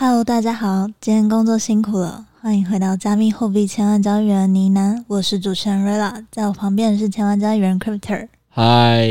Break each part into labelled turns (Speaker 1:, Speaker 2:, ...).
Speaker 1: Hello，大家好，今天工作辛苦了，欢迎回到加密货币千万交易员呢喃，我是主持人 Rella，在我旁边是千万交易员 Cryptor。
Speaker 2: 嗨，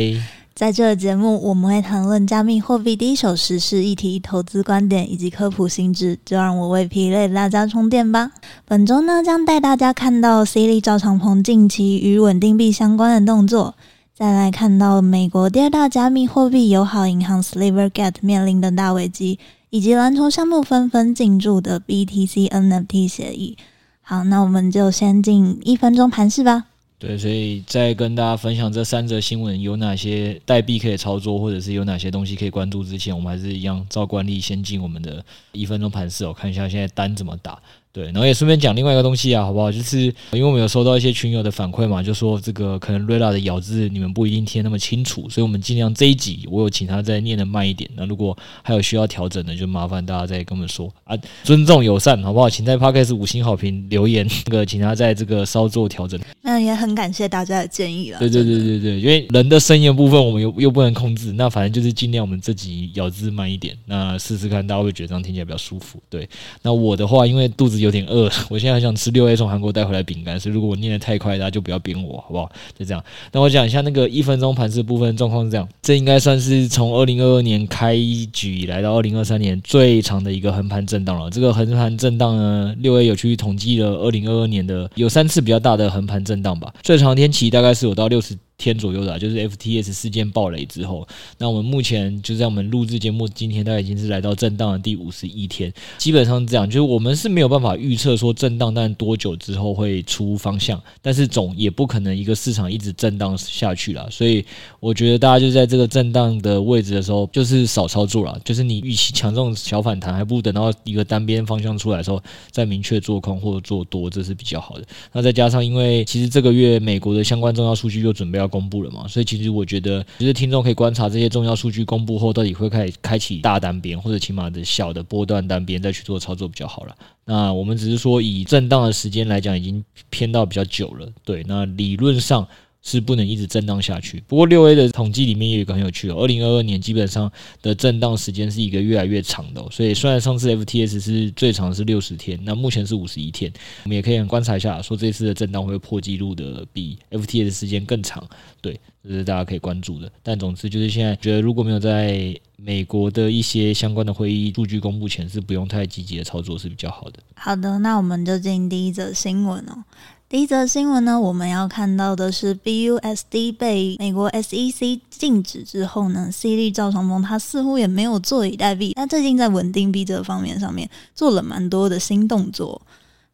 Speaker 1: 在这个节目，我们会谈论加密货币第一手时事议题、投资观点以及科普新知，就让我为疲累的大家充电吧。本周呢，将带大家看到 C 利赵长鹏近期与稳定币相关的动作，再来看到美国第二大加密货币友好银行 Silvergate 面临的大危机。以及蓝筹项目纷纷进驻的 BTC NFT 协议。好，那我们就先进一分钟盘试吧。
Speaker 2: 对，所以在跟大家分享这三则新闻有哪些代币可以操作，或者是有哪些东西可以关注之前，我们还是一样照惯例先进我们的一分钟盘试，我，看一下现在单怎么打。对，然后也顺便讲另外一个东西啊，好不好？就是因为我们有收到一些群友的反馈嘛，就说这个可能 Rella 的咬字你们不一定听那么清楚，所以我们尽量这一集我有请他再念的慢一点。那如果还有需要调整的，就麻烦大家再跟我们说啊，尊重友善，好不好？请在 Podcast 五星好评留言，那个请他在这个稍作调整。
Speaker 1: 那也很感谢大家的建议了。
Speaker 2: 对对对对对，因为人的声音的部分我们又又不能控制，那反正就是尽量我们这集咬字慢一点，那试试看大家会觉得这样听起来比较舒服。对，那我的话因为肚子有有点饿，我现在很想吃六 A 从韩国带回来饼干，所以如果我念得太快，大家就不要编我，好不好？就这样。那我讲一下那个一分钟盘势部分状况是这样，这应该算是从二零二二年开局以来到二零二三年最长的一个横盘震荡了。这个横盘震荡呢，六 A 有去统计了二零二二年的有三次比较大的横盘震荡吧，最长天期大概是有到六十。天左右的、就是 FTS 事件爆雷之后，那我们目前就在我们录制节目今天，大概已经是来到震荡的第五十一天。基本上这样，就是我们是没有办法预测说震荡但多久之后会出方向，但是总也不可能一个市场一直震荡下去了。所以我觉得大家就在这个震荡的位置的时候，就是少操作了。就是你预期强这种小反弹，还不如等到一个单边方向出来的时候再明确做空或者做多，这是比较好的。那再加上因为其实这个月美国的相关重要数据又准备要。公布了嘛？所以其实我觉得，其实听众可以观察这些重要数据公布后，到底会开始开启大单边，或者起码的小的波段单边再去做操作比较好了。那我们只是说，以震荡的时间来讲，已经偏到比较久了。对，那理论上。是不能一直震荡下去。不过六 A 的统计里面也有一个很有趣哦，二零二二年基本上的震荡时间是一个越来越长的。所以虽然上次 FTS 是最长是六十天，那目前是五十一天，我们也可以观察一下，说这次的震荡会破纪录的比 FTS 时间更长。对，这是大家可以关注的。但总之就是现在觉得，如果没有在美国的一些相关的会议数据公布前，是不用太积极的操作是比较好的。
Speaker 1: 好的，那我们就进第一则新闻哦。第一则新闻呢，我们要看到的是 BUSD 被美国 SEC 禁止之后呢，C 利赵长鹏他似乎也没有坐以待毙，他最近在稳定币这方面上面做了蛮多的新动作。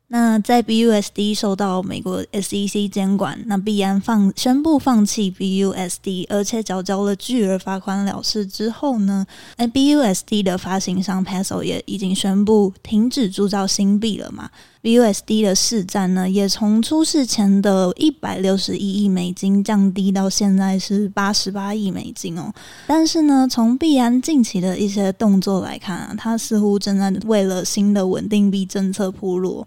Speaker 1: 那在 BUSD 受到美国 SEC 监管，那币安放宣布放弃 BUSD，而且缴交了巨额罚款了事之后呢，哎，BUSD 的发行商 Paxos 也已经宣布停止铸造新币了嘛。BUSD 的市占呢，也从出事前的一百六十一亿美金降低到现在是八十八亿美金哦。但是呢，从币安近期的一些动作来看啊，它似乎正在为了新的稳定币政策铺路。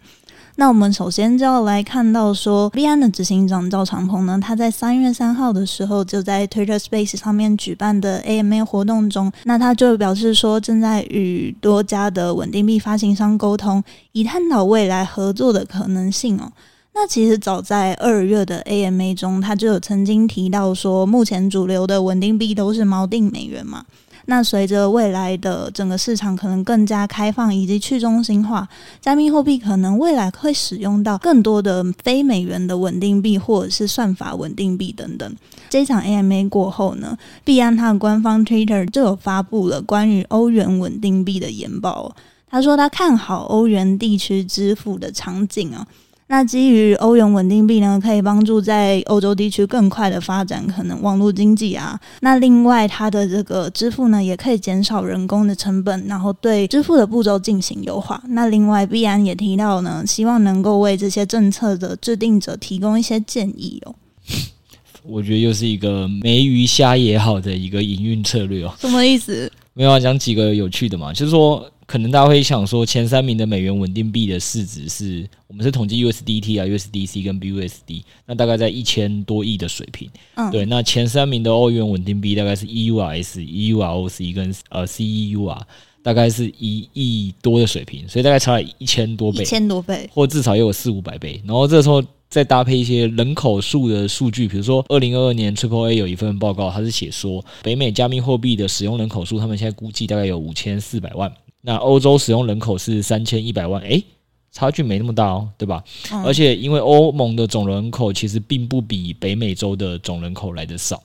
Speaker 1: 那我们首先就要来看到说，币安的执行长赵长鹏呢，他在三月三号的时候就在 Twitter Space 上面举办的 AMA 活动中，那他就表示说，正在与多家的稳定币发行商沟通，以探讨未来合作的可能性哦。那其实早在二月的 AMA 中，他就有曾经提到说，目前主流的稳定币都是锚定美元嘛。那随着未来的整个市场可能更加开放以及去中心化，加密货币可能未来会使用到更多的非美元的稳定币或者是算法稳定币等等。这场 AMA 过后呢，币安它的官方 Twitter 就有发布了关于欧元稳定币的研报。他说他看好欧元地区支付的场景啊。那基于欧元稳定币呢，可以帮助在欧洲地区更快的发展可能网络经济啊。那另外，它的这个支付呢，也可以减少人工的成本，然后对支付的步骤进行优化。那另外，必然也提到呢，希望能够为这些政策的制定者提供一些建议哦。
Speaker 2: 我觉得又是一个没鱼虾也好的一个营运策略哦。
Speaker 1: 什么意思？
Speaker 2: 没有啊，讲几个有趣的嘛，就是说。可能大家会想说，前三名的美元稳定币的市值是我们是统计 USDT 啊、USDC 跟 BUSD，那大概在一千多亿的水平。嗯，对。那前三名的欧元稳定币大概是 EURS、EUROC 跟呃 CEUR，大概是一亿多的水平，所以大概差了一千多倍，一
Speaker 1: 千多倍，
Speaker 2: 或至少也有四五百倍。然后这时候。再搭配一些人口数的数据，比如说二零二二年 Triple A 有一份报告，它是写说北美加密货币的使用人口数，他们现在估计大概有五千四百万。那欧洲使用人口是三千一百万，诶，差距没那么大哦，对吧？嗯。而且因为欧盟的总人口其实并不比北美洲的总人口来的少。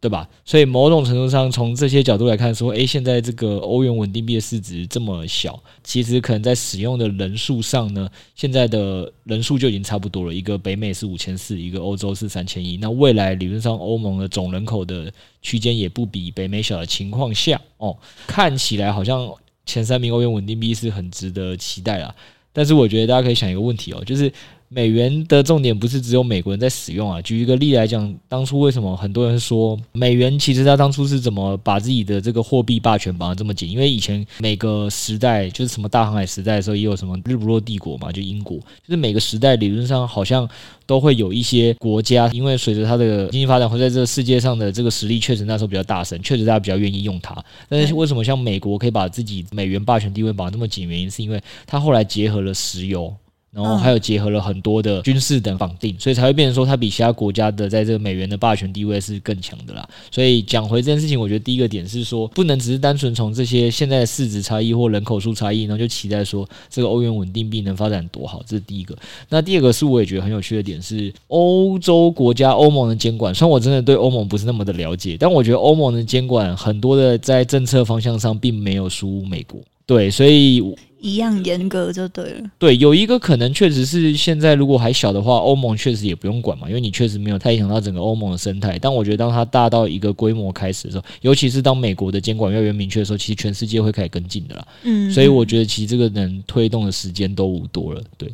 Speaker 2: 对吧？所以某种程度上，从这些角度来看，说，诶，现在这个欧元稳定币的市值这么小，其实可能在使用的人数上呢，现在的人数就已经差不多了。一个北美是五千四，一个欧洲是三千一。那未来理论上，欧盟的总人口的区间也不比北美小的情况下，哦，看起来好像前三名欧元稳定币是很值得期待啦。但是我觉得大家可以想一个问题哦，就是。美元的重点不是只有美国人在使用啊。举一个例来讲，当初为什么很多人说美元其实它当初是怎么把自己的这个货币霸权绑得这么紧？因为以前每个时代就是什么大航海时代的时候，也有什么日不落帝国嘛，就英国，就是每个时代理论上好像都会有一些国家，因为随着它的经济发展，会在这个世界上的这个实力确实那时候比较大声，确实大家比较愿意用它。但是为什么像美国可以把自己美元霸权地位绑得这么紧？原因是因为它后来结合了石油。然后还有结合了很多的军事等绑定，所以才会变成说它比其他国家的在这个美元的霸权地位是更强的啦。所以讲回这件事情，我觉得第一个点是说，不能只是单纯从这些现在的市值差异或人口数差异，然后就期待说这个欧元稳定币能发展多好。这是第一个。那第二个是我也觉得很有趣的点是，欧洲国家欧盟的监管，虽然我真的对欧盟不是那么的了解，但我觉得欧盟的监管很多的在政策方向上并没有输美国。对，所以。
Speaker 1: 一样严格就对了。
Speaker 2: 对，有一个可能确实是现在如果还小的话，欧盟确实也不用管嘛，因为你确实没有太影响到整个欧盟的生态。但我觉得当它大到一个规模开始的时候，尤其是当美国的监管越来越明确的时候，其实全世界会开始跟进的啦。嗯，所以我觉得其实这个能推动的时间都无多了。对，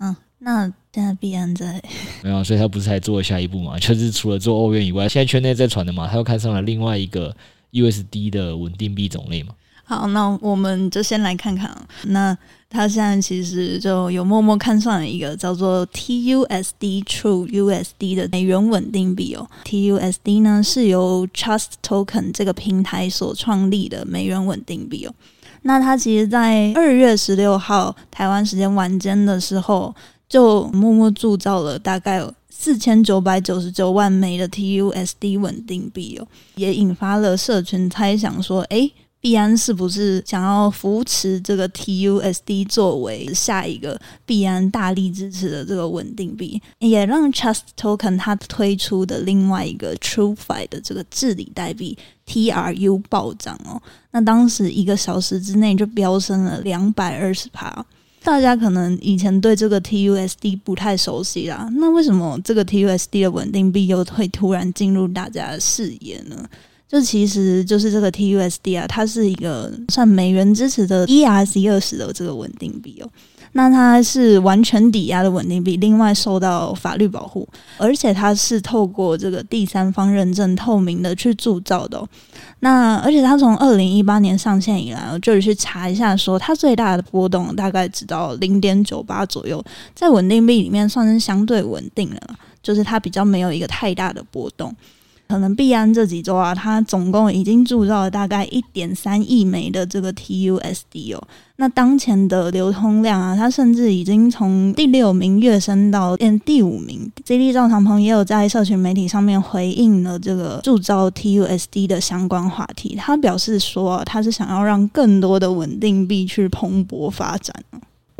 Speaker 1: 嗯，那现在必然在
Speaker 2: 没有，所以他不是还做了下一步嘛？就是除了做欧元以外，现在圈内在传的嘛，他又看上了另外一个 USD 的稳定币种类嘛。
Speaker 1: 好，那我们就先来看看。那他现在其实就有默默看上了一个叫做 TUSD True USD 的美元稳定币哦。TUSD 呢是由 Trust Token 这个平台所创立的美元稳定币哦。那它其实，在二月十六号台湾时间晚间的时候，就默默铸造了大概四千九百九十九万枚的 TUSD 稳定币哦，也引发了社群猜想说，诶。币安是不是想要扶持这个 TUSD 作为下一个币安大力支持的这个稳定币，也让 Trust Token 它推出的另外一个 TrueFi 的这个治理代币 TRU 暴涨哦。那当时一个小时之内就飙升了两百二十趴。大家可能以前对这个 TUSD 不太熟悉啦，那为什么这个 TUSD 的稳定币又会突然进入大家的视野呢？就其实就是这个 TUSD 啊，它是一个算美元支持的 ERC 二十的这个稳定币哦。那它是完全抵押的稳定币，另外受到法律保护，而且它是透过这个第三方认证透明的去铸造的哦。那而且它从二零一八年上线以来，我就去查一下，说它最大的波动大概只到零点九八左右，在稳定币里面算是相对稳定了，就是它比较没有一个太大的波动。可能币安这几周啊，它总共已经铸造了大概一点三亿枚的这个 TUSD 哦。那当前的流通量啊，它甚至已经从第六名跃升到第五名。ZD 赵长鹏也有在社群媒体上面回应了这个铸造 TUSD 的相关话题，他表示说，他是想要让更多的稳定币去蓬勃发展。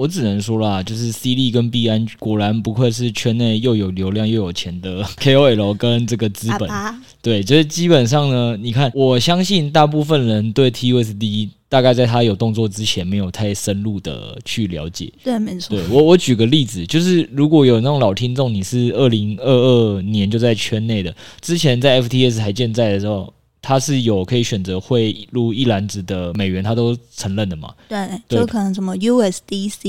Speaker 2: 我只能说啦，就是 C 利跟 B 安果然不愧是圈内又有流量又有钱的 KOL 跟这个资本。啊、对，就是基本上呢，你看，我相信大部分人对 TUSD 大概在他有动作之前没有太深入的去了解。
Speaker 1: 对，没错。
Speaker 2: 对，我我举个例子，就是如果有那种老听众，你是二零二二年就在圈内的，之前在 FTS 还健在的时候。它是有可以选择汇入一篮子的美元，他都承认的嘛？
Speaker 1: 对，就可能什么 USDC、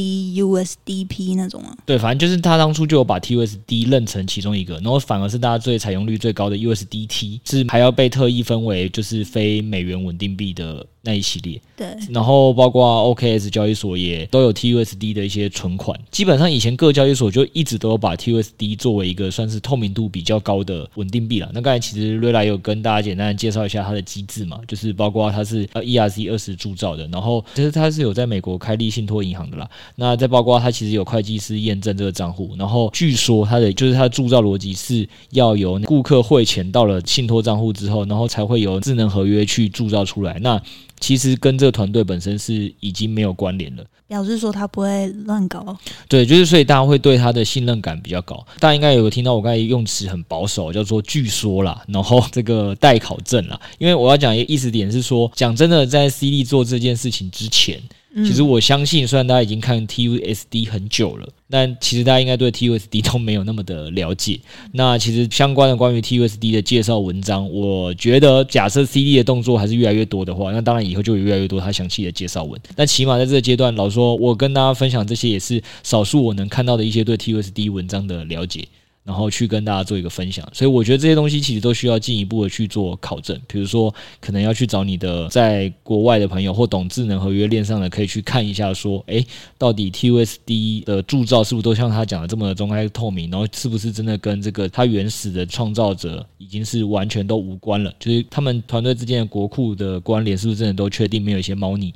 Speaker 1: USDP 那种啊。
Speaker 2: 对，反正就是他当初就有把 TUSD 认成其中一个，然后反而是大家最采用率最高的 USDT 是还要被特意分为就是非美元稳定币的那一系列，
Speaker 1: 对，
Speaker 2: 然后包括 OKS 交易所也都有 TUSD 的一些存款。基本上以前各交易所就一直都有把 TUSD 作为一个算是透明度比较高的稳定币了。那刚才其实瑞拉有跟大家简单的介绍一下它的机制嘛，就是包括它是呃 ERC 二十铸造的，然后其实它是有在美国开立信托银行的啦。那再包括它其实有会计师验证这个账户，然后据说它的就是它的铸造逻辑是要由顾客汇钱到了信托账户之后，然后才会有智能合约去铸造出来。那其实跟这个团队本身是已经没有关联了，
Speaker 1: 表示说他不会乱搞。
Speaker 2: 对，就是所以大家会对他的信任感比较高。大家应该有听到我刚才用词很保守，叫做据说啦，然后这个待考证啦。因为我要讲一个意思点是说，讲真的，在 C D 做这件事情之前。其实我相信，虽然大家已经看 TUSD 很久了，但其实大家应该对 TUSD 都没有那么的了解。那其实相关的关于 TUSD 的介绍文章，我觉得假设 CD 的动作还是越来越多的话，那当然以后就有越来越多它详细的介绍文。但起码在这个阶段，老说，我跟大家分享这些也是少数我能看到的一些对 TUSD 文章的了解。然后去跟大家做一个分享，所以我觉得这些东西其实都需要进一步的去做考证。比如说，可能要去找你的在国外的朋友或懂智能合约链上的，可以去看一下，说，诶，到底 TUSD 的铸造是不是都像他讲的这么的公开透明？然后是不是真的跟这个他原始的创造者已经是完全都无关了？就是他们团队之间的国库的关联是不是真的都确定没有一些猫腻？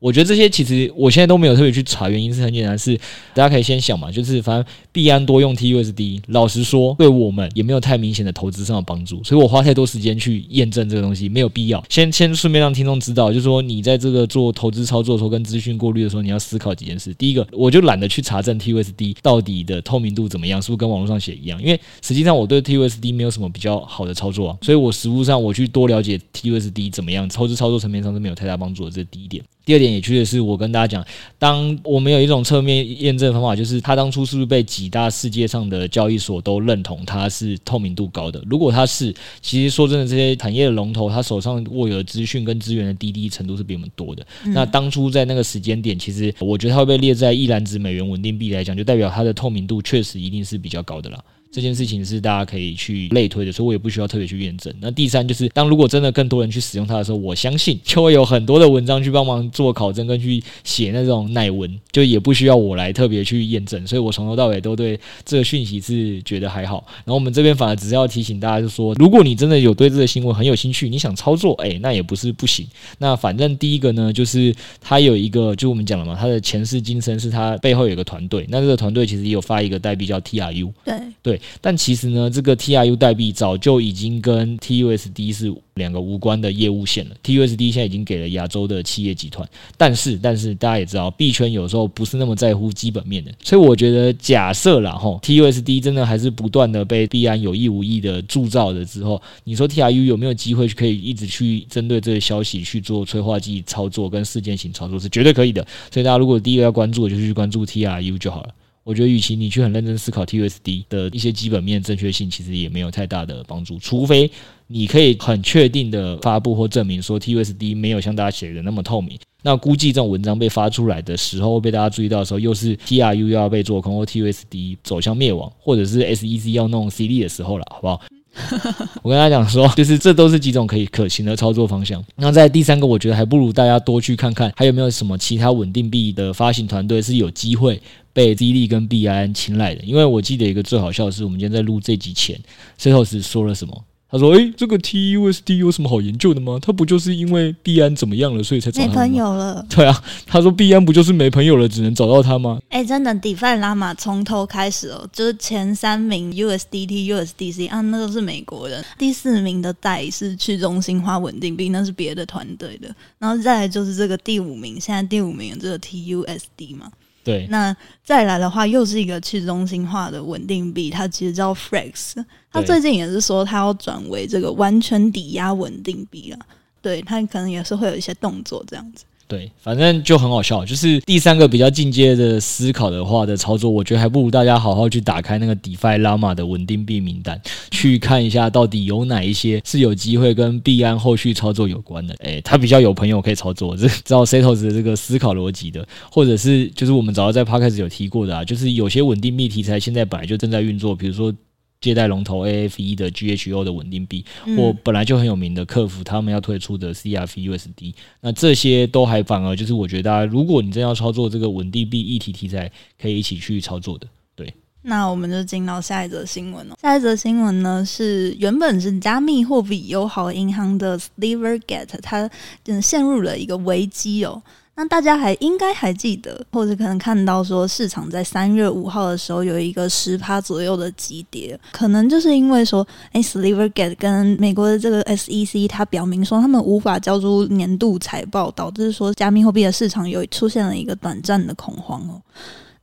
Speaker 2: 我觉得这些其实我现在都没有特别去查，原因是很简单，是大家可以先想嘛，就是反正币安多用 TUSD，老实说对我们也没有太明显的投资上的帮助，所以我花太多时间去验证这个东西没有必要。先先顺便让听众知道，就是说你在这个做投资操作的时候跟资讯过滤的时候，你要思考几件事。第一个，我就懒得去查证 TUSD 到底的透明度怎么样，是不是跟网络上写一样？因为实际上我对 TUSD 没有什么比较好的操作啊，所以我实物上我去多了解 TUSD 怎么样，投资操作层面上是没有太大帮助的，这是第一点。第二点也确实是我跟大家讲，当我们有一种侧面验证方法，就是他当初是不是被几大世界上的交易所都认同他是透明度高的？如果他是，其实说真的，这些产业的龙头，他手上握有的资讯跟资源的滴滴程度是比我们多的。嗯、那当初在那个时间点，其实我觉得他会被列在一篮子美元稳定币来讲，就代表它的透明度确实一定是比较高的啦。这件事情是大家可以去类推的，所以我也不需要特别去验证。那第三就是，当如果真的更多人去使用它的时候，我相信就会有很多的文章去帮忙做考证，跟去写那种奶文，就也不需要我来特别去验证。所以我从头到尾都对这个讯息是觉得还好。然后我们这边反而只是要提醒大家，就说，如果你真的有对这个新闻很有兴趣，你想操作，哎，那也不是不行。那反正第一个呢，就是它有一个，就我们讲了嘛，它的前世今生是它背后有一个团队。那这个团队其实也有发一个代币叫 TRU，
Speaker 1: 对
Speaker 2: 对。但其实呢，这个 TRU 代币早就已经跟 TUSD 是两个无关的业务线了。TUSD 现在已经给了亚洲的企业集团，但是但是大家也知道，币圈有时候不是那么在乎基本面的，所以我觉得假设啦吼，TUSD 真的还是不断的被币安有意无意的铸造了之后，你说 TRU 有没有机会可以一直去针对这个消息去做催化剂操作跟事件型操作，是绝对可以的。所以大家如果第一个要关注的，就去关注 TRU 就好了。我觉得，与其你去很认真思考 TUSD 的一些基本面正确性，其实也没有太大的帮助。除非你可以很确定的发布或证明说 TUSD 没有像大家写的那么透明。那估计这种文章被发出来的时候，被大家注意到的时候，又是 TRU 要被做空或 TUSD 走向灭亡，或者是 SEC 要弄 CD 的时候了，好不好？我跟大家讲说，就是这都是几种可以可行的操作方向。那在第三个，我觉得还不如大家多去看看，还有没有什么其他稳定币的发行团队是有机会被 D 利跟币安青睐的。因为我记得一个最好笑的是，我们今天在录这集前，Setos 说了什么？他说：“诶，这个 TUSD 有什么好研究的吗？他不就是因为币安怎么样了，所以才找他吗？
Speaker 1: 没朋友了？
Speaker 2: 对啊，他说币安不就是没朋友了，只能找到他吗？
Speaker 1: 诶，真的，DeFi Llama 从头开始哦，就是前三名 USDT、USDC 啊，那都是美国人。第四名的代是去中心化稳定币，那是别的团队的。然后再来就是这个第五名，现在第五名的这个 TUSD 嘛。”
Speaker 2: 对，
Speaker 1: 那再来的话，又是一个去中心化的稳定币，它其实叫 Frax。它最近也是说，它要转为这个完全抵押稳定币了。对，它可能也是会有一些动作这样子。
Speaker 2: 对，反正就很好笑。就是第三个比较进阶的思考的话的操作，我觉得还不如大家好好去打开那个 DeFi Llama 的稳定币名单，去看一下到底有哪一些是有机会跟币安后续操作有关的。诶，他比较有朋友可以操作，这知道 Setos 的这个思考逻辑的，或者是就是我们早就在 Podcast 有提过的啊，就是有些稳定币题材现在本来就正在运作，比如说。借贷龙头 AFE 的 GHO 的稳定币，或本来就很有名的客服他们要推出的 CRFUSD，那这些都还反而就是我觉得大家，如果你真要操作这个稳定币议题题材，可以一起去操作的。对，
Speaker 1: 那我们就进到下一则新闻了。下一则新闻呢是原本是加密货币友好银行的 Silvergate，它嗯陷入了一个危机哦。那大家还应该还记得，或者可能看到说，市场在三月五号的时候有一个十趴左右的急跌，可能就是因为说，哎，Silvergate 跟美国的这个 SEC，它表明说他们无法交出年度财报，导致说加密货币的市场有出现了一个短暂的恐慌哦。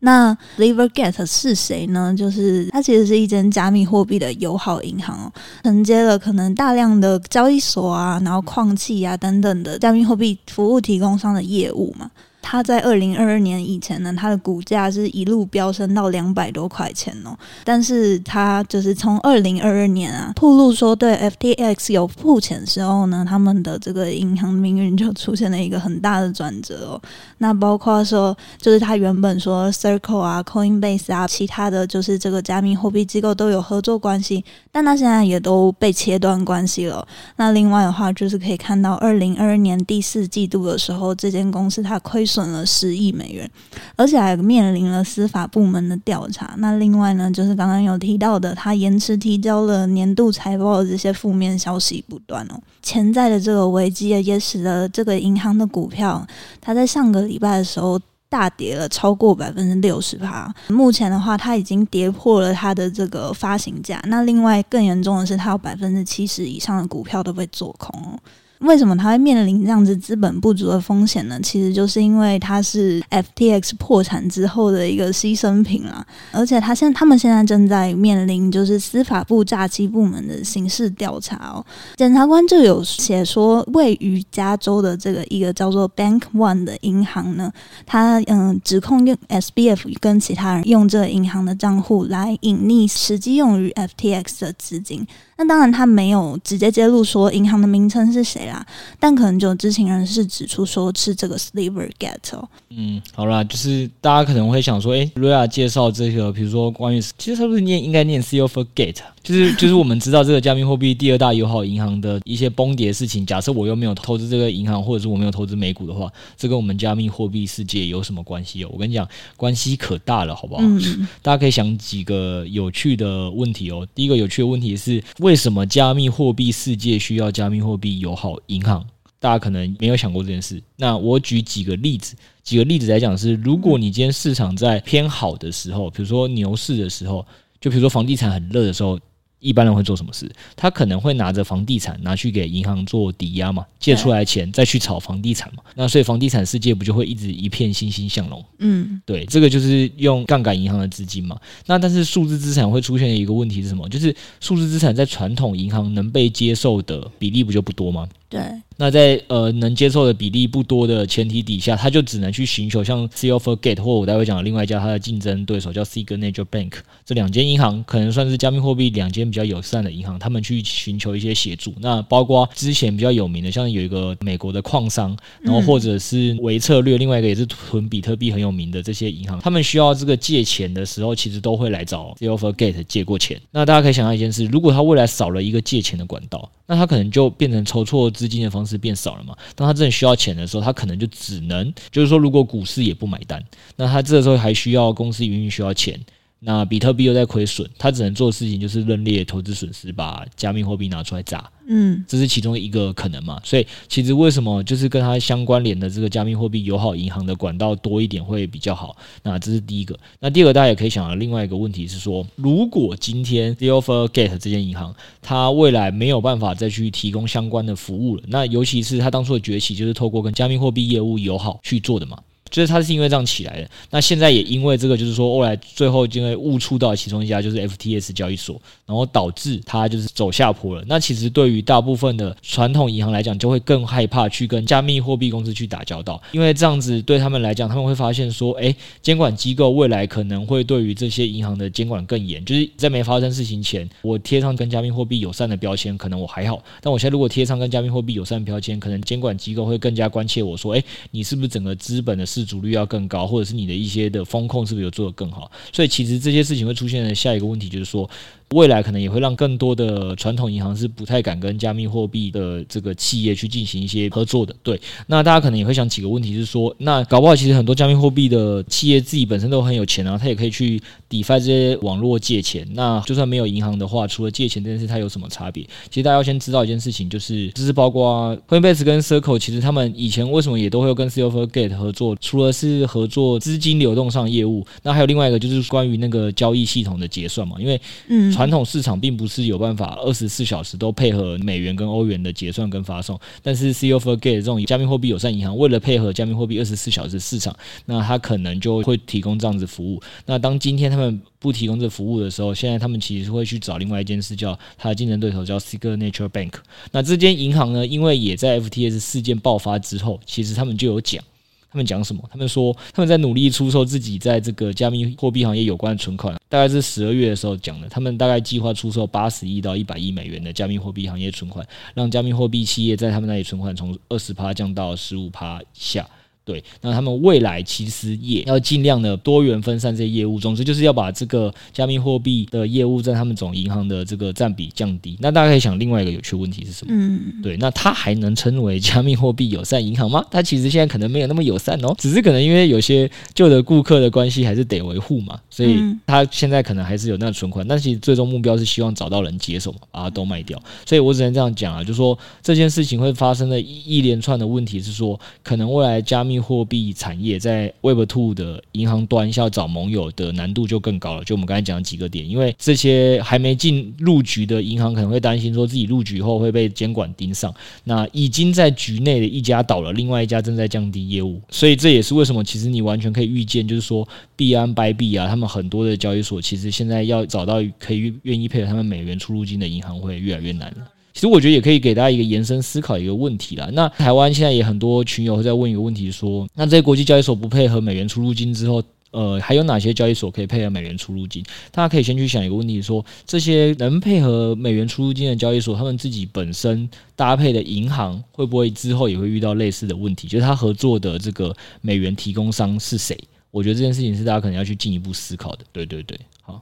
Speaker 1: 那 Livergate 是谁呢？就是它其实是一间加密货币的友好银行，承接了可能大量的交易所啊，然后矿器啊等等的加密货币服务提供商的业务嘛。它在二零二二年以前呢，它的股价是一路飙升到两百多块钱哦。但是它就是从二零二二年啊，透露说对 FTX 有付钱时候呢，他们的这个银行命运就出现了一个很大的转折哦。那包括说，就是它原本说 Circle 啊、Coinbase 啊，其他的就是这个加密货币机构都有合作关系，但它现在也都被切断关系了。那另外的话，就是可以看到二零二二年第四季度的时候，这间公司它亏损。损了十亿美元，而且还面临了司法部门的调查。那另外呢，就是刚刚有提到的，他延迟提交了年度财报的这些负面消息不断哦。潜在的这个危机也使得这个银行的股票，它在上个礼拜的时候大跌了超过百分之六十趴。目前的话，它已经跌破了它的这个发行价。那另外更严重的是，它有百分之七十以上的股票都被做空哦。为什么它会面临这样子资本不足的风险呢？其实就是因为它是 FTX 破产之后的一个牺牲品啦，而且他现他们现在正在面临就是司法部诈欺部门的刑事调查哦。检察官就有写说，位于加州的这个一个叫做 Bank One 的银行呢，他嗯指控用 SBF 跟其他人用这个银行的账户来隐匿实际用于 FTX 的资金。那当然，他没有直接揭露说银行的名称是谁啦，但可能就有知情人士指出说是这个 Silvergate 哦。
Speaker 2: 嗯，好啦，就是大家可能会想说，诶，瑞亚介绍这个，比如说关于，其实他不是念应该念 Silvergate，就是就是我们知道这个加密货币第二大友好银行的一些崩跌事情。假设我又没有投资这个银行，或者是我没有投资美股的话，这跟我们加密货币世界有什么关系哦？我跟你讲，关系可大了，好不好？嗯，大家可以想几个有趣的问题哦。第一个有趣的问题是。为什么加密货币世界需要加密货币友好银行？大家可能没有想过这件事。那我举几个例子，几个例子来讲是：如果你今天市场在偏好的时候，比如说牛市的时候，就比如说房地产很热的时候。一般人会做什么事？他可能会拿着房地产拿去给银行做抵押嘛，借出来钱再去炒房地产嘛。那所以房地产世界不就会一直一片欣欣向荣？嗯，对，这个就是用杠杆银行的资金嘛。那但是数字资产会出现的一个问题是什么？就是数字资产在传统银行能被接受的比例不就不多吗？
Speaker 1: 对。
Speaker 2: 那在呃能接受的比例不多的前提底下，他就只能去寻求像 Silvergate 或我待会讲的另外一家他的竞争对手叫 Signature Bank 这两间银行，可能算是加密货币两间比较友善的银行，他们去寻求一些协助。那包括之前比较有名的，像有一个美国的矿商，然后或者是维策略，另外一个也是囤比特币很有名的这些银行，他们需要这个借钱的时候，其实都会来找 Silvergate 借过钱。那大家可以想象一件事，如果他未来少了一个借钱的管道，那他可能就变成筹措资金的方式。变少了嘛？当他真的需要钱的时候，他可能就只能，就是说，如果股市也不买单，那他这个时候还需要公司营运需要钱。那比特币又在亏损，他只能做的事情就是认列投资损失，把加密货币拿出来砸。嗯，这是其中一个可能嘛。所以其实为什么就是跟它相关联的这个加密货币友好银行的管道多一点会比较好？那这是第一个。那第二个大家也可以想到另外一个问题是说，如果今天 The Offer Gate 这间银行它未来没有办法再去提供相关的服务了，那尤其是它当初的崛起就是透过跟加密货币业务友好去做的嘛。就是它是因为这样起来的，那现在也因为这个，就是说后来最后因为误触到其中一家就是 FTS 交易所，然后导致它就是走下坡了。那其实对于大部分的传统银行来讲，就会更害怕去跟加密货币公司去打交道，因为这样子对他们来讲，他们会发现说，诶，监管机构未来可能会对于这些银行的监管更严。就是在没发生事情前，我贴上跟加密货币友善的标签，可能我还好，但我现在如果贴上跟加密货币友善的标签，可能监管机构会更加关切我说，诶，你是不是整个资本的？自主率要更高，或者是你的一些的风控是不是有做的更好？所以其实这些事情会出现的下一个问题就是说，未来可能也会让更多的传统银行是不太敢跟加密货币的这个企业去进行一些合作的。对，那大家可能也会想几个问题是说，那搞不好其实很多加密货币的企业自己本身都很有钱啊，他也可以去 DeFi 这些网络借钱。那就算没有银行的话，除了借钱这件事，它有什么差别？其实大家要先知道一件事情，就是就是包括 Coinbase 跟 Circle，其实他们以前为什么也都会跟 Silvergate 合作？除了是合作资金流动上业务，那还有另外一个就是关于那个交易系统的结算嘛。因为嗯，传统市场并不是有办法二十四小时都配合美元跟欧元的结算跟发送，但是 Silvergate 这种加密货币友善银行为了配合加密货币二十四小时市场，那它可能就会提供这样子服务。那当今天他们不提供这服务的时候，现在他们其实会去找另外一件事，叫他的竞争对手叫 Signature Bank。那这间银行呢，因为也在 FTS 事件爆发之后，其实他们就有讲，他们讲什么？他们说他们在努力出售自己在这个加密货币行业有关的存款，大概是十二月的时候讲的。他们大概计划出售八十亿到一百亿美元的加密货币行业存款，让加密货币企业在他们那里存款从二十趴降到十五趴下。对，那他们未来其实也要尽量的多元分散这些业务，总之就是要把这个加密货币的业务在他们总银行的这个占比降低。那大家可以想，另外一个有趣问题是什么？嗯，对，那它还能称为加密货币友善银行吗？它其实现在可能没有那么友善哦，只是可能因为有些旧的顾客的关系还是得维护嘛，所以它现在可能还是有那个存款，但其实最终目标是希望找到人接手嘛，把它都卖掉。所以我只能这样讲啊，就是说这件事情会发生的一一连串的问题是说，可能未来加密货币产业在 Web Two 的银行端要找盟友的难度就更高了。就我们刚才讲的几个点，因为这些还没进入局的银行可能会担心说自己入局后会被监管盯上。那已经在局内的一家倒了，另外一家正在降低业务，所以这也是为什么其实你完全可以预见，就是说币安、白币啊，他们很多的交易所其实现在要找到可以愿意配合他们美元出入金的银行会越来越难了。其实我觉得也可以给大家一个延伸思考一个问题啦。那台湾现在也很多群友会在问一个问题说，那这些国际交易所不配合美元出入金之后，呃，还有哪些交易所可以配合美元出入金？大家可以先去想一个问题，说这些能配合美元出入金的交易所，他们自己本身搭配的银行会不会之后也会遇到类似的问题？就是他合作的这个美元提供商是谁？我觉得这件事情是大家可能要去进一步思考的。对对对，好。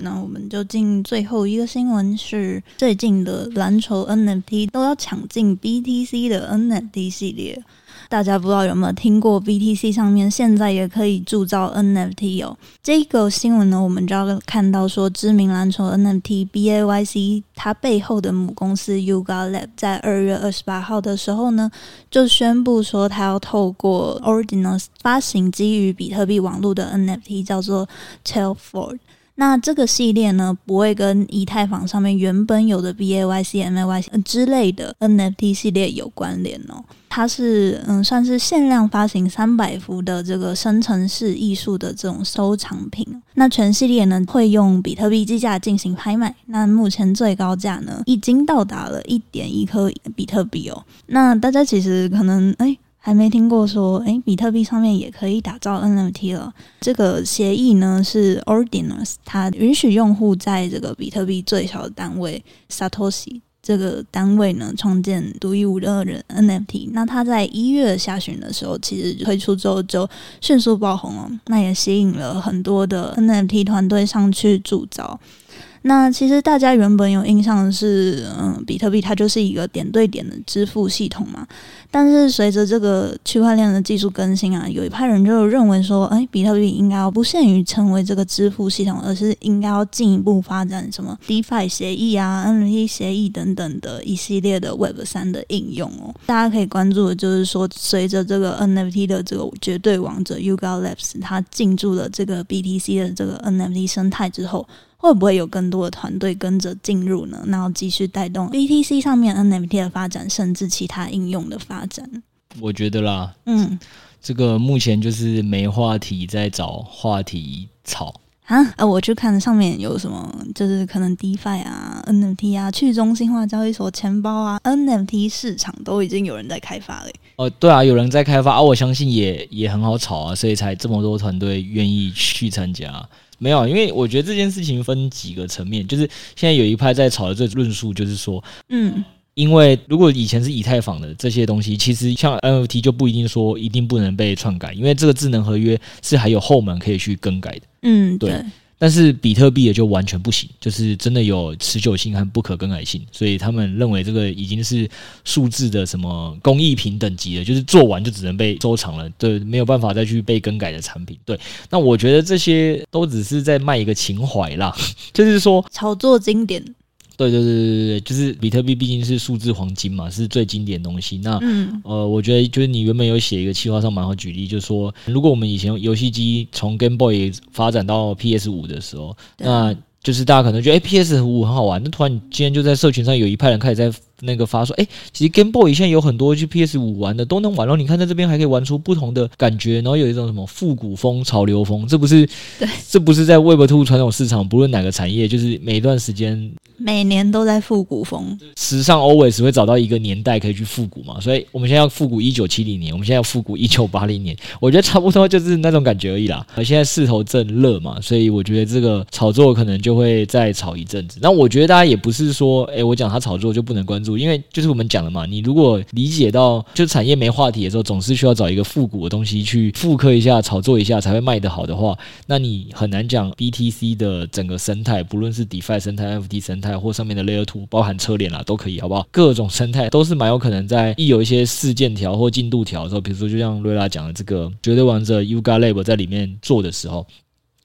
Speaker 1: 那我们就进最后一个新闻，是最近的蓝筹 NFT 都要抢进 BTC 的 NFT 系列。大家不知道有没有听过 BTC 上面现在也可以铸造 NFT 哦。这个新闻呢，我们就要看到说，知名蓝筹 NFT BAYC 它背后的母公司 Yuga Lab 在二月二十八号的时候呢，就宣布说，它要透过 Ordinals 发行基于比特币网络的 NFT，叫做 Telford。那这个系列呢，不会跟以太坊上面原本有的 BAYC、MAYC 之类的 NFT 系列有关联哦。它是嗯，算是限量发行三百幅的这个生成式艺术的这种收藏品。那全系列呢，会用比特币计价进行拍卖。那目前最高价呢，已经到达了一点一颗比特币哦。那大家其实可能哎。诶还没听过说，诶，比特币上面也可以打造 NFT 了。这个协议呢是 Ordinals，它允许用户在这个比特币最小的单位 Satoshi 这个单位呢创建独一无二的 NFT。那它在一月下旬的时候，其实推出之后就迅速爆红了，那也吸引了很多的 NFT 团队上去铸造。那其实大家原本有印象的是，嗯，比特币它就是一个点对点的支付系统嘛。但是随着这个区块链的技术更新啊，有一派人就认为说，哎，比特币应该要不限于成为这个支付系统，而是应该要进一步发展什么 DeFi 协议啊、NFT 协议等等的一系列的 Web 三的应用哦。大家可以关注的就是说，随着这个 NFT 的这个绝对王者 Yuga Labs 它进驻了这个 BTC 的这个 NFT 生态之后。会不会有更多的团队跟着进入呢？然后继续带动 BTC 上面 NFT 的发展，甚至其他应用的发展？
Speaker 2: 我觉得啦，嗯，这个目前就是没话题，在找话题炒
Speaker 1: 啊啊！我去看上面有什么，就是可能 DeFi 啊、NFT 啊、去中心化交易所、钱包啊、NFT 市场都已经有人在开发了。
Speaker 2: 哦，对啊，有人在开发啊，我相信也也很好炒啊，所以才这么多团队愿意去参加。没有，因为我觉得这件事情分几个层面，就是现在有一派在炒的这论述，就是说，嗯，因为如果以前是以太坊的这些东西，其实像 NFT 就不一定说一定不能被篡改，因为这个智能合约是还有后门可以去更改的，嗯，对。对但是比特币也就完全不行，就是真的有持久性和不可更改性，所以他们认为这个已经是数字的什么工艺品等级的，就是做完就只能被收藏了，对，没有办法再去被更改的产品。对，那我觉得这些都只是在卖一个情怀啦，就是说
Speaker 1: 炒作经典。
Speaker 2: 对对对对对对，就是比特币毕竟是数字黄金嘛，是最经典的东西。那、嗯、呃，我觉得就是你原本有写一个企划上蛮好举例，就是说如果我们以前游戏机从 Game Boy 发展到 PS 五的时候，那就是大家可能觉得哎 PS 五很好玩，那突然今天就在社群上有一派人开始在。那个发说，哎，其实 Game Boy 现在有很多去 PS 五玩的都能玩，然后你看在这边还可以玩出不同的感觉，然后有一种什么复古风、潮流风，这不是，对，这不是在 Web Two 传统市场，不论哪个产业，就是每一段时间
Speaker 1: 每年都在复古风，
Speaker 2: 时尚 always 会找到一个年代可以去复古嘛，所以我们现在要复古一九七零年，我们现在要复古一九八零年，我觉得差不多就是那种感觉而已啦。而现在势头正热嘛，所以我觉得这个炒作可能就就会再炒一阵子。那我觉得大家也不是说，哎，我讲他炒作就不能关注，因为就是我们。讲了嘛，你如果理解到，就产业没话题的时候，总是需要找一个复古的东西去复刻一下、炒作一下，才会卖得好的话，那你很难讲 BTC 的整个生态，不论是 DeFi 生态、FT 生态或上面的 Layer Two，包含车联啦，都可以，好不好？各种生态都是蛮有可能在一有一些事件条或进度条的时候，比如说就像瑞拉讲的这个绝对王者 Yuga Lab 在里面做的时候。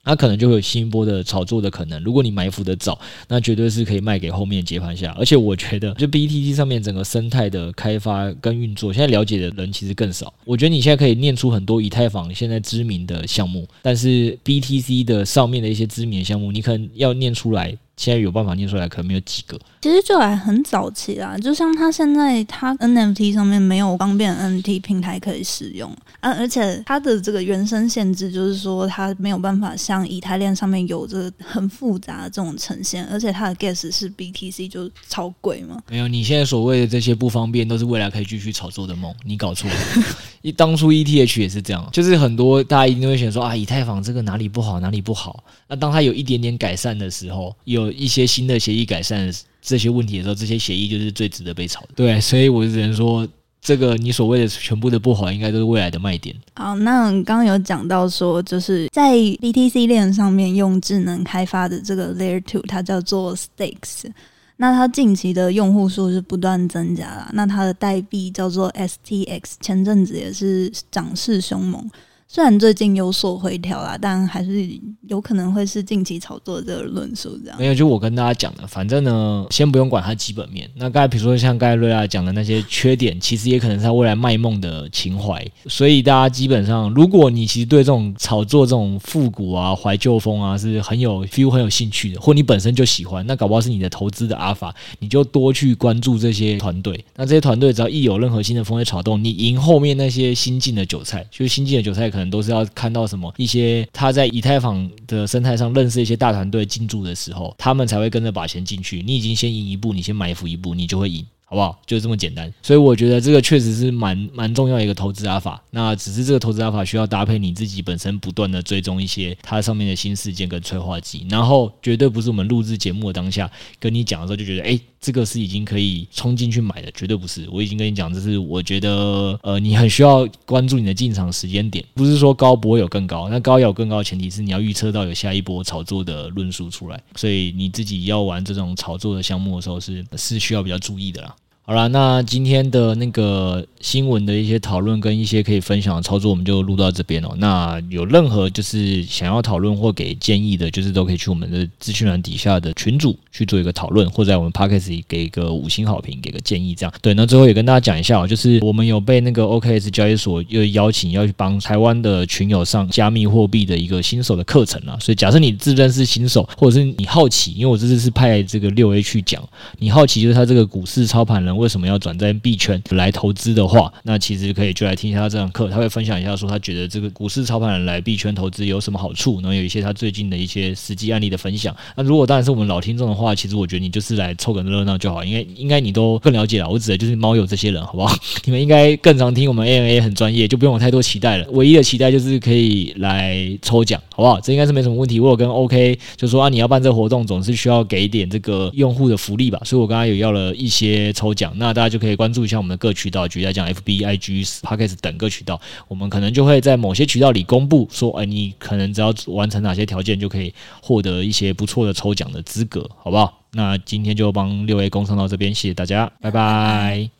Speaker 2: 那可能就会有新一波的炒作的可能。如果你埋伏的早，那绝对是可以卖给后面接盘侠。而且我觉得，就 BTC 上面整个生态的开发跟运作，现在了解的人其实更少。我觉得你现在可以念出很多以太坊现在知名的项目，但是 BTC 的上面的一些知名的项目，你可能要念出来。现在有办法念出来，可能没有几个。
Speaker 1: 其实就还很早期啦，就像他现在他 NFT 上面没有方便 NFT 平台可以使用啊，而且它的这个原生限制就是说它没有办法像以太链上面有着很复杂的这种呈现，而且它的 gas 是 BTC 就超贵嘛。
Speaker 2: 没有，你现在所谓的这些不方便，都是未来可以继续炒作的梦，你搞错了。一当初 ETH 也是这样，就是很多大家一定会选说啊，以太坊这个哪里不好，哪里不好。那当它有一点点改善的时候，有有一些新的协议改善这些问题的时候，这些协议就是最值得被炒的。对，所以我只能说，这个你所谓的全部的不好，应该都是未来的卖点。
Speaker 1: 好，那刚刚有讲到说，就是在 BTC 链上面用智能开发的这个 Layer Two，它叫做 Stakes。那它近期的用户数是不断增加啦。那它的代币叫做 STX，前阵子也是涨势凶猛。虽然最近有所回调啦，但还是有可能会是近期炒作的这个论述这样。
Speaker 2: 没有，就我跟大家讲的，反正呢，先不用管它基本面。那刚才比如说像盖瑞啊讲的那些缺点，其实也可能是他未来卖梦的情怀。所以大家基本上，如果你其实对这种炒作、这种复古啊、怀旧风啊是很有 feel、很有兴趣的，或你本身就喜欢，那搞不好是你的投资的阿法，你就多去关注这些团队。那这些团队只要一有任何新的风吹草动，你赢后面那些新进的韭菜，就是新进的韭菜可能。都是要看到什么一些他在以太坊的生态上认识一些大团队进驻的时候，他们才会跟着把钱进去。你已经先赢一步，你先埋伏一步，你就会赢。好不好？就这么简单，所以我觉得这个确实是蛮蛮重要一个投资阿法。那只是这个投资阿法需要搭配你自己本身不断的追踪一些它上面的新事件跟催化剂，然后绝对不是我们录制节目的当下跟你讲的时候就觉得，哎，这个是已经可以冲进去买的，绝对不是。我已经跟你讲，这是我觉得，呃，你很需要关注你的进场时间点，不是说高不会有更高，那高有更高的前提是你要预测到有下一波炒作的论述出来，所以你自己要玩这种炒作的项目的时候是是需要比较注意的啦。好啦，那今天的那个新闻的一些讨论跟一些可以分享的操作，我们就录到这边哦。那有任何就是想要讨论或给建议的，就是都可以去我们的资讯栏底下的群组去做一个讨论，或在我们 Podcast 里给一个五星好评，给个建议这样。对，那最后也跟大家讲一下哦，就是我们有被那个 OKS 交易所又邀请要去帮台湾的群友上加密货币的一个新手的课程啊。所以假设你自认是新手，或者是你好奇，因为我这次是派这个六 A 去讲，你好奇就是他这个股市操盘人。为什么要转战币圈来投资的话，那其实可以就来听一下他这堂课，他会分享一下说他觉得这个股市操盘人来币圈投资有什么好处，然后有一些他最近的一些实际案例的分享。那如果当然是我们老听众的话，其实我觉得你就是来凑个热闹就好，因为应该你都更了解了。我指的就是猫友这些人，好不好？你们应该更常听我们 AMA 很专业，就不用有太多期待了。唯一的期待就是可以来抽奖，好不好？这应该是没什么问题。我有跟 OK 就说啊，你要办这活动，总是需要给一点这个用户的福利吧，所以我刚刚有要了一些抽奖。那大家就可以关注一下我们的各渠道，举例来讲，FB、IG、Pockets 等各渠道，我们可能就会在某些渠道里公布说，哎，你可能只要完成哪些条件，就可以获得一些不错的抽奖的资格，好不好？那今天就帮六位工商到这边，谢谢大家，拜拜。